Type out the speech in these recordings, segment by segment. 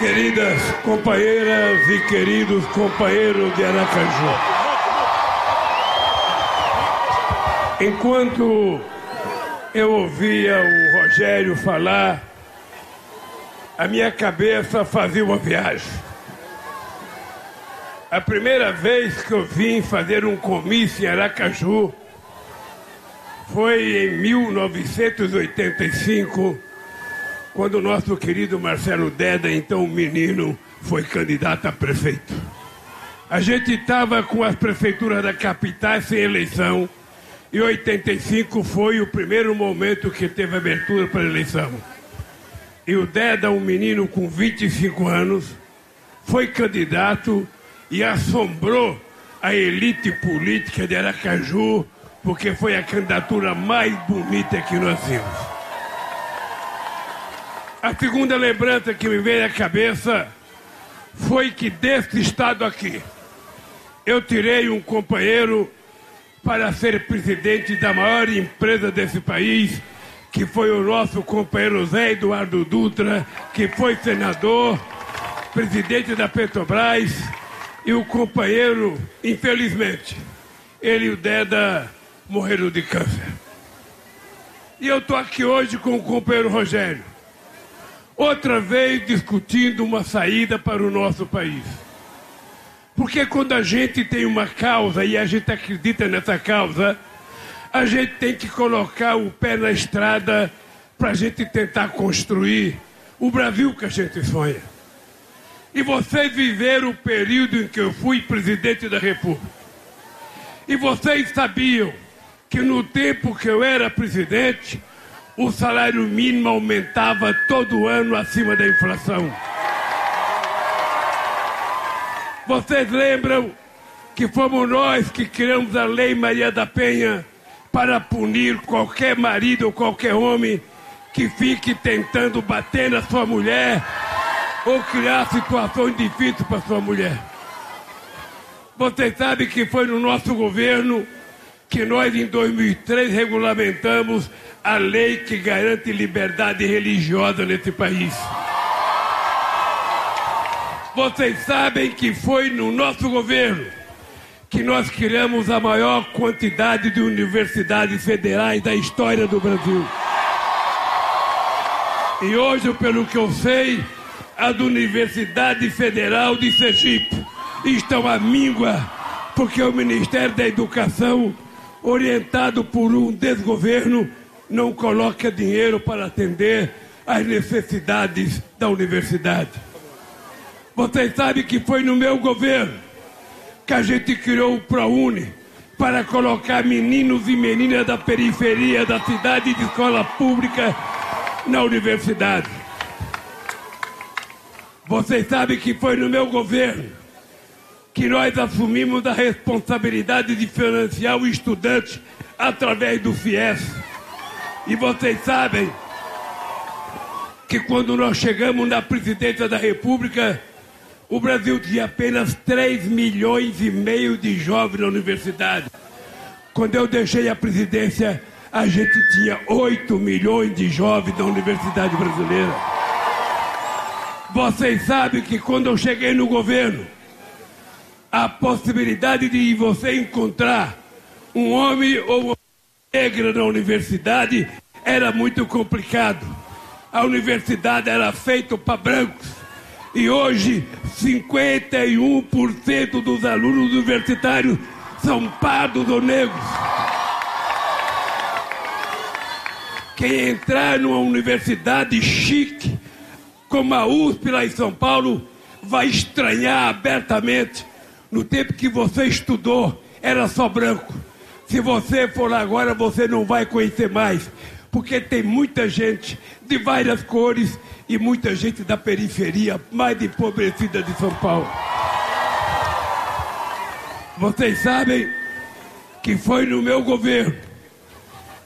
Queridas companheiras e queridos companheiros de Aracaju. Enquanto eu ouvia o Rogério falar, a minha cabeça fazia uma viagem. A primeira vez que eu vim fazer um comício em Aracaju foi em 1985, quando o nosso querido Marcelo Deda, então menino, foi candidato a prefeito. A gente estava com as prefeituras da capital sem eleição e 85 foi o primeiro momento que teve abertura para eleição. E o Deda, um menino com 25 anos, foi candidato e assombrou a elite política de Aracaju, porque foi a candidatura mais bonita que nós vimos. A segunda lembrança que me veio à cabeça foi que desse estado aqui, eu tirei um companheiro para ser presidente da maior empresa desse país, que foi o nosso companheiro Zé Eduardo Dutra, que foi senador, presidente da Petrobras, e o companheiro, infelizmente, ele e o Deda morreram de câncer. E eu estou aqui hoje com o companheiro Rogério, outra vez discutindo uma saída para o nosso país. Porque quando a gente tem uma causa e a gente acredita nessa causa, a gente tem que colocar o pé na estrada para a gente tentar construir o Brasil que a gente sonha. E vocês viveram o período em que eu fui presidente da República. E vocês sabiam que no tempo que eu era presidente, o salário mínimo aumentava todo ano acima da inflação. Vocês lembram que fomos nós que criamos a Lei Maria da Penha para punir qualquer marido ou qualquer homem que fique tentando bater na sua mulher ou criar situações difíceis para sua mulher. Vocês sabem que foi no nosso governo que nós, em 2003, regulamentamos a lei que garante liberdade religiosa nesse país. Vocês sabem que foi no nosso governo que nós criamos a maior quantidade de universidades federais da história do Brasil. E hoje, pelo que eu sei, as Universidade Federal de Sergipe estão à míngua porque o Ministério da Educação, orientado por um desgoverno, não coloca dinheiro para atender às necessidades da universidade. Vocês sabem que foi no meu governo que a gente criou o ProUni para colocar meninos e meninas da periferia da cidade de escola pública na universidade. Vocês sabem que foi no meu governo que nós assumimos a responsabilidade de financiar o estudante através do FIES. E vocês sabem que quando nós chegamos na presidência da República, o Brasil tinha apenas 3 milhões e meio de jovens na universidade. Quando eu deixei a presidência, a gente tinha 8 milhões de jovens na universidade brasileira. Vocês sabem que quando eu cheguei no governo, a possibilidade de você encontrar um homem ou uma negra na universidade era muito complicado. A universidade era feita para brancos. E hoje, 51% dos alunos universitários são pardos ou negros. Quem entrar numa universidade chique, como a USP lá em São Paulo, vai estranhar abertamente. No tempo que você estudou, era só branco. Se você for lá agora, você não vai conhecer mais. Porque tem muita gente de várias cores e muita gente da periferia mais empobrecida de São Paulo. Vocês sabem que foi no meu governo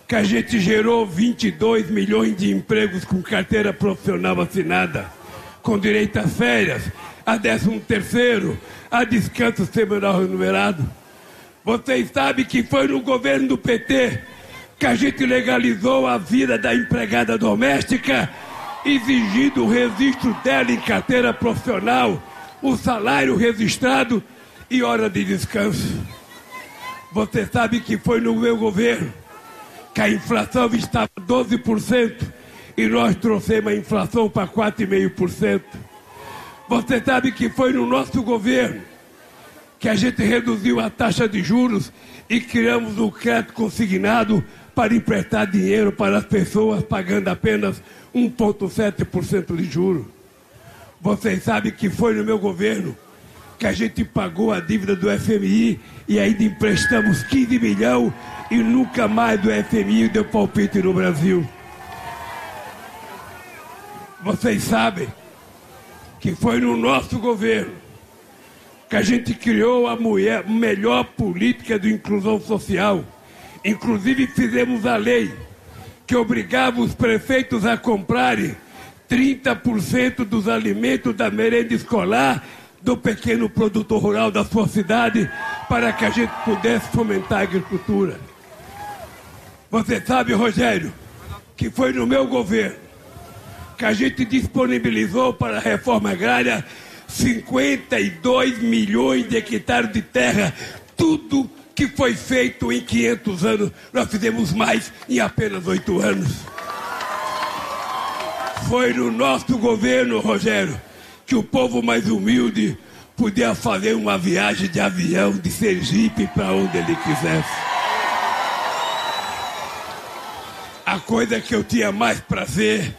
que a gente gerou 22 milhões de empregos com carteira profissional assinada, com direito a férias, a décimo terceiro, a descanso semanal remunerado. Vocês sabem que foi no governo do PT que a gente legalizou a vida da empregada doméstica exigindo o registro dela em carteira profissional, o salário registrado e hora de descanso. Você sabe que foi no meu governo que a inflação estava 12% e nós trouxemos a inflação para 4,5%. Você sabe que foi no nosso governo que a gente reduziu a taxa de juros e criamos o crédito consignado para emprestar dinheiro para as pessoas pagando apenas 1,7% de juros. Vocês sabem que foi no meu governo que a gente pagou a dívida do FMI e ainda emprestamos 15 milhões e nunca mais do FMI deu palpite no Brasil. Vocês sabem que foi no nosso governo que a gente criou a mulher, melhor política de inclusão social. Inclusive fizemos a lei que obrigava os prefeitos a comprarem 30% dos alimentos da merenda escolar do pequeno produtor rural da sua cidade para que a gente pudesse fomentar a agricultura. Você sabe, Rogério, que foi no meu governo que a gente disponibilizou para a reforma agrária 52 milhões de hectares de terra, tudo que foi feito em 500 anos, nós fizemos mais em apenas oito anos. Foi no nosso governo, Rogério, que o povo mais humilde podia fazer uma viagem de avião de Sergipe para onde ele quisesse. A coisa que eu tinha mais prazer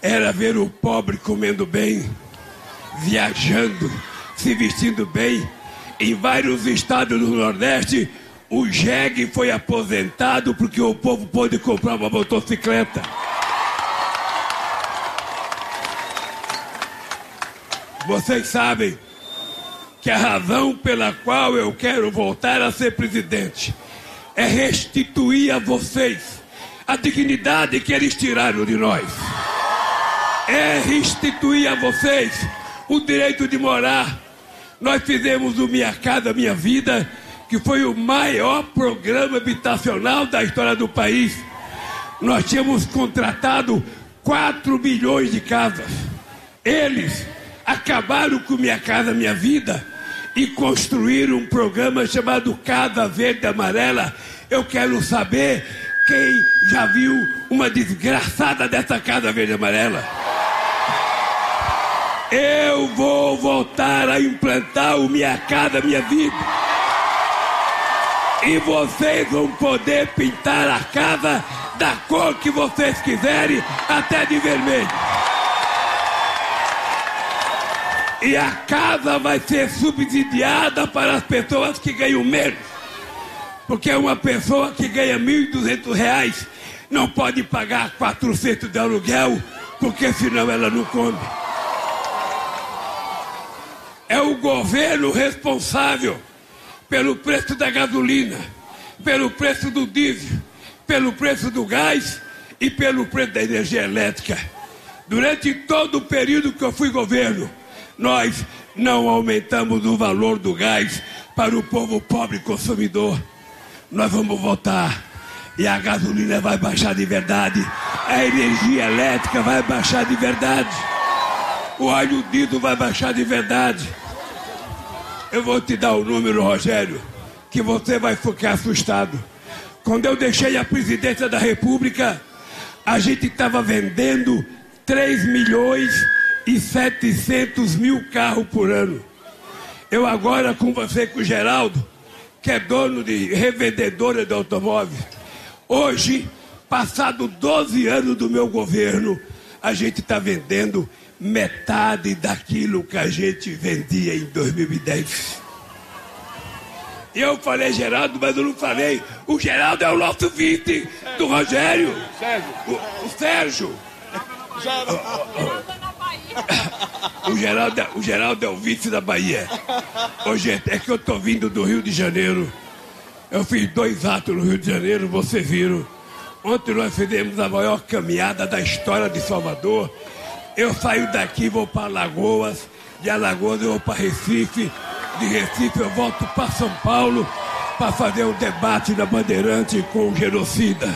era ver o pobre comendo bem, viajando, se vestindo bem. Em vários estados do Nordeste, o jegue foi aposentado porque o povo pôde comprar uma motocicleta. Vocês sabem que a razão pela qual eu quero voltar a ser presidente é restituir a vocês a dignidade que eles tiraram de nós. É restituir a vocês o direito de morar. Nós fizemos o Minha Casa Minha Vida, que foi o maior programa habitacional da história do país. Nós tínhamos contratado 4 milhões de casas. Eles acabaram com Minha Casa Minha Vida e construíram um programa chamado Casa Verde Amarela. Eu quero saber quem já viu uma desgraçada dessa Casa Verde Amarela. Eu vou voltar a implantar o Minha Casa Minha Vida. E vocês vão poder pintar a casa da cor que vocês quiserem, até de vermelho. E a casa vai ser subsidiada para as pessoas que ganham menos. Porque uma pessoa que ganha R$ 1.200 não pode pagar 400 de aluguel, porque senão ela não come. É o governo responsável pelo preço da gasolina, pelo preço do diesel, pelo preço do gás e pelo preço da energia elétrica. Durante todo o período que eu fui governo, nós não aumentamos o valor do gás para o povo pobre consumidor. Nós vamos votar e a gasolina vai baixar de verdade, a energia elétrica vai baixar de verdade, o óleo diesel vai baixar de verdade. Eu vou te dar o número, Rogério, que você vai ficar assustado. Quando eu deixei a presidência da República, a gente estava vendendo 3 milhões e 700 mil carros por ano. Eu agora conversei com o Geraldo, que é dono de revendedora de automóveis. Hoje, passado 12 anos do meu governo, a gente está vendendo metade daquilo que a gente vendia em 2010. E eu falei Geraldo, mas eu não falei. O Geraldo é o nosso vice do Rogério. Sérgio. O, o Sérgio. O Geraldo, é- o Geraldo é o vice da Bahia. Ô, gente, é que eu tô vindo do Rio de Janeiro. Eu fiz dois atos no Rio de Janeiro, vocês viram. Ontem nós fizemos a maior caminhada da história de Salvador. Eu saio daqui, vou para Alagoas, de Alagoas eu vou para Recife, de Recife eu volto para São Paulo para fazer o debate da Bandeirante com o genocida.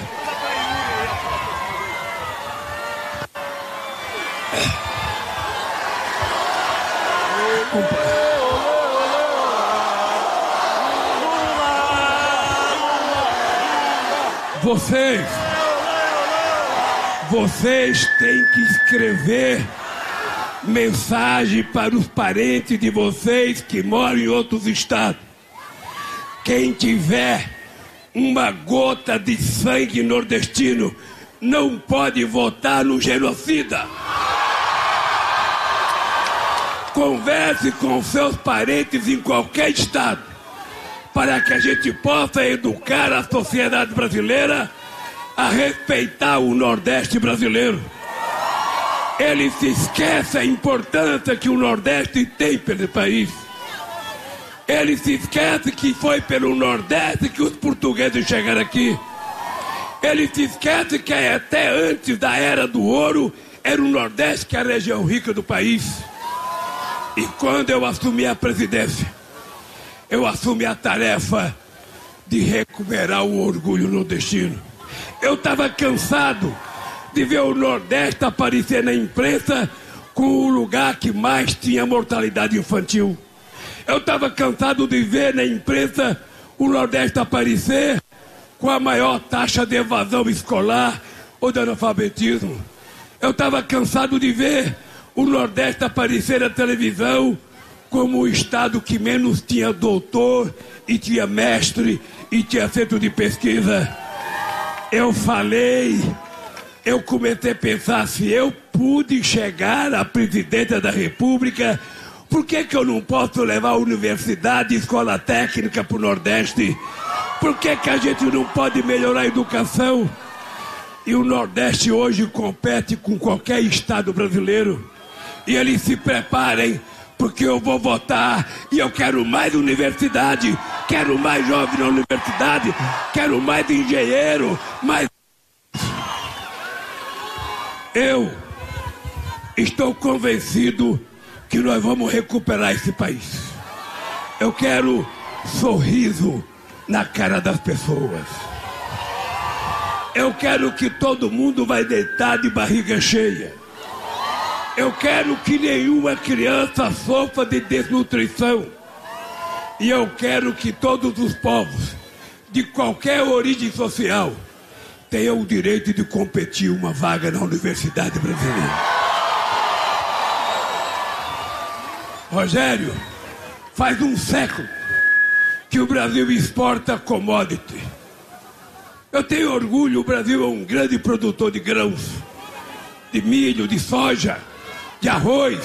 Vocês vocês têm que escrever mensagem para os parentes de vocês que moram em outros estados. Quem tiver uma gota de sangue nordestino não pode votar no genocida. Converse com seus parentes em qualquer estado para que a gente possa educar a sociedade brasileira a respeitar o Nordeste brasileiro. Ele se esquece a importância que o Nordeste tem pelo país. Ele se esquece que foi pelo Nordeste que os portugueses chegaram aqui. Ele se esquece que até antes da era do ouro era o Nordeste que era a região rica do país. E quando eu assumi a presidência, eu assumi a tarefa de recuperar o orgulho nordestino. Eu estava cansado de ver o Nordeste aparecer na imprensa como o lugar que mais tinha mortalidade infantil. Eu estava cansado de ver na imprensa o Nordeste aparecer com a maior taxa de evasão escolar ou de analfabetismo. Eu estava cansado de ver o Nordeste aparecer na televisão como o estado que menos tinha doutor e tinha mestre e tinha centro de pesquisa. Eu falei eu comecei a pensar se eu pude chegar à presidência da República, por que, que eu não posso levar a universidade e escola técnica para o Nordeste? Por que, que a gente não pode melhorar a educação? E o Nordeste hoje compete com qualquer estado brasileiro. E eles se preparem, porque eu vou votar e eu quero mais universidade, quero mais jovens na universidade, quero mais engenheiro, mais eu estou convencido que nós vamos recuperar esse país. Eu quero sorriso na cara das pessoas. Eu quero que todo mundo vai deitar de barriga cheia. Eu quero que nenhuma criança sofra de desnutrição. E eu quero que todos os povos, de qualquer origem social, tenham o direito de competir uma vaga na Universidade Brasileira. Rogério, faz um século que o Brasil exporta commodity. Eu tenho orgulho, o Brasil é um grande produtor de grãos, de milho, de soja, de arroz,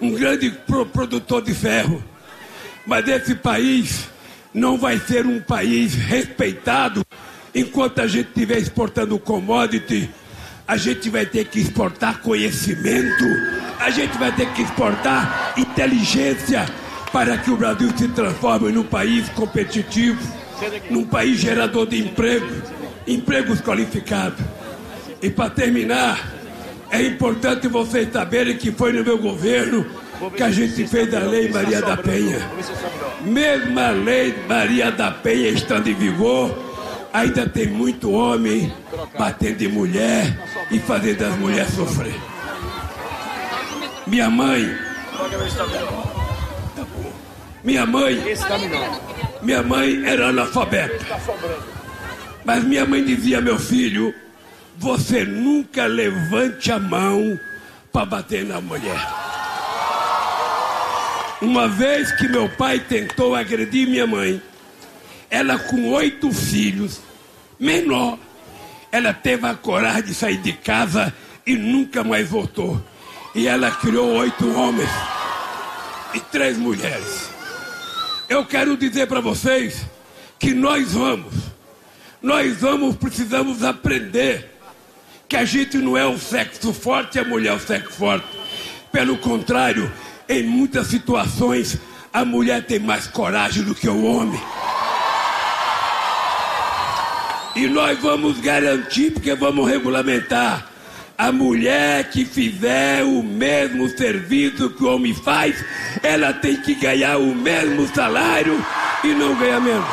um grande pro produtor de ferro. Mas esse país não vai ser um país respeitado enquanto a gente estiver exportando commodity. A gente vai ter que exportar conhecimento, a gente vai ter que exportar inteligência para que o Brasil se transforme num país competitivo, num país gerador de emprego, empregos qualificados. E para terminar, é importante vocês saberem que foi no meu governo que a gente fez a Lei Maria da Penha. Mesmo a Lei Maria da Penha estando em vigor, ainda tem muito homem batendo em mulher e fazendo as mulheres sofrer. Minha mãe. Minha mãe. Minha mãe era analfabeta. Mas minha mãe dizia, meu filho, você nunca levante a mão para bater na mulher. Uma vez que meu pai tentou agredir minha mãe, ela com oito filhos, menor, ela teve a coragem de sair de casa e nunca mais voltou. E ela criou oito homens e três mulheres. Eu quero dizer para vocês que nós vamos, nós vamos, precisamos aprender que a gente não é o sexo forte, a mulher é o sexo forte. Pelo contrário, em muitas situações, a mulher tem mais coragem do que o homem. E nós vamos garantir, porque vamos regulamentar. A mulher que fizer o mesmo serviço que o homem faz, ela tem que ganhar o mesmo salário e não ganhar menos.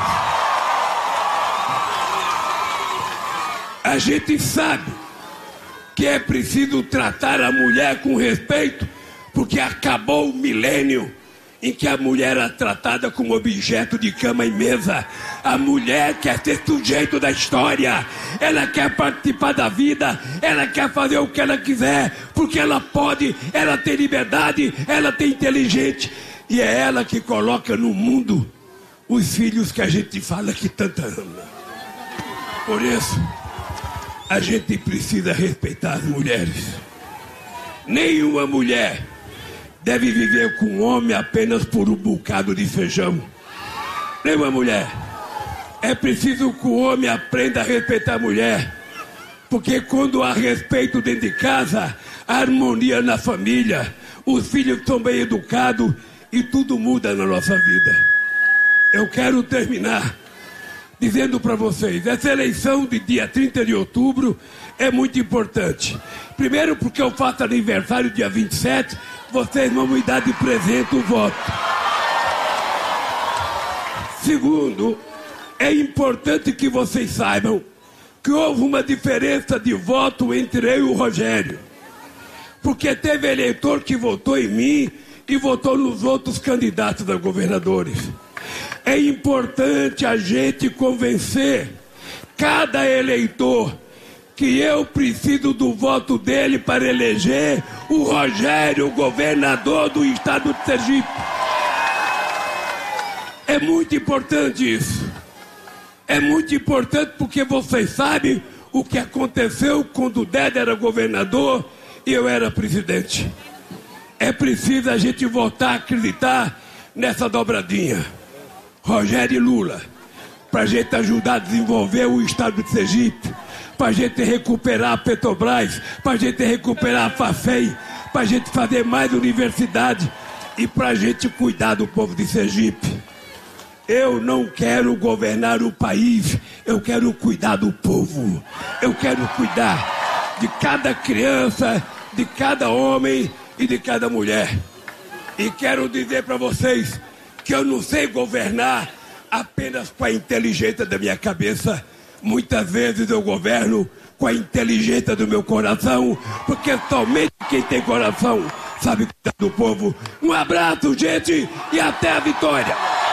A gente sabe que é preciso tratar a mulher com respeito, porque acabou o milênio em que a mulher era tratada como objeto de cama e mesa. A mulher quer ser sujeito da história, ela quer participar da vida, ela quer fazer o que ela quiser, porque ela pode, ela tem liberdade, ela tem inteligente, e é ela que coloca no mundo os filhos que a gente fala que tanto ama. Por isso, a gente precisa respeitar as mulheres. Nenhuma mulher deve viver com um homem apenas por um bocado de feijão. Nenhuma mulher. É preciso que o homem aprenda a respeitar a mulher. Porque quando há respeito dentro de casa, há harmonia na família, os filhos são bem educados e tudo muda na nossa vida. Eu quero terminar dizendo para vocês: essa eleição de dia 30 de outubro é muito importante. Primeiro, porque eu faço aniversário dia 27, vocês vão me dar de presente o voto. Segundo, é importante que vocês saibam que houve uma diferença de voto entre eu e o Rogério. Porque teve eleitor que votou em mim e votou nos outros candidatos a governadores. É importante a gente convencer cada eleitor que eu preciso do voto dele para eleger o Rogério, governador do estado de Sergipe. É muito importante isso. É muito importante porque vocês sabem o que aconteceu quando o Dede era governador e eu era presidente. É preciso a gente voltar a acreditar nessa dobradinha. Rogério Lula, para a gente ajudar a desenvolver o estado de Sergipe, para a gente recuperar a Petrobras, para a gente recuperar a FAFEM, para a gente fazer mais universidade e para a gente cuidar do povo de Sergipe. Eu não quero governar o país, eu quero cuidar do povo. Eu quero cuidar de cada criança, de cada homem e de cada mulher. E quero dizer para vocês que eu não sei governar apenas com a inteligência da minha cabeça. Muitas vezes eu governo com a inteligência do meu coração, porque somente quem tem coração sabe cuidar do povo. Um abraço, gente, e até a vitória!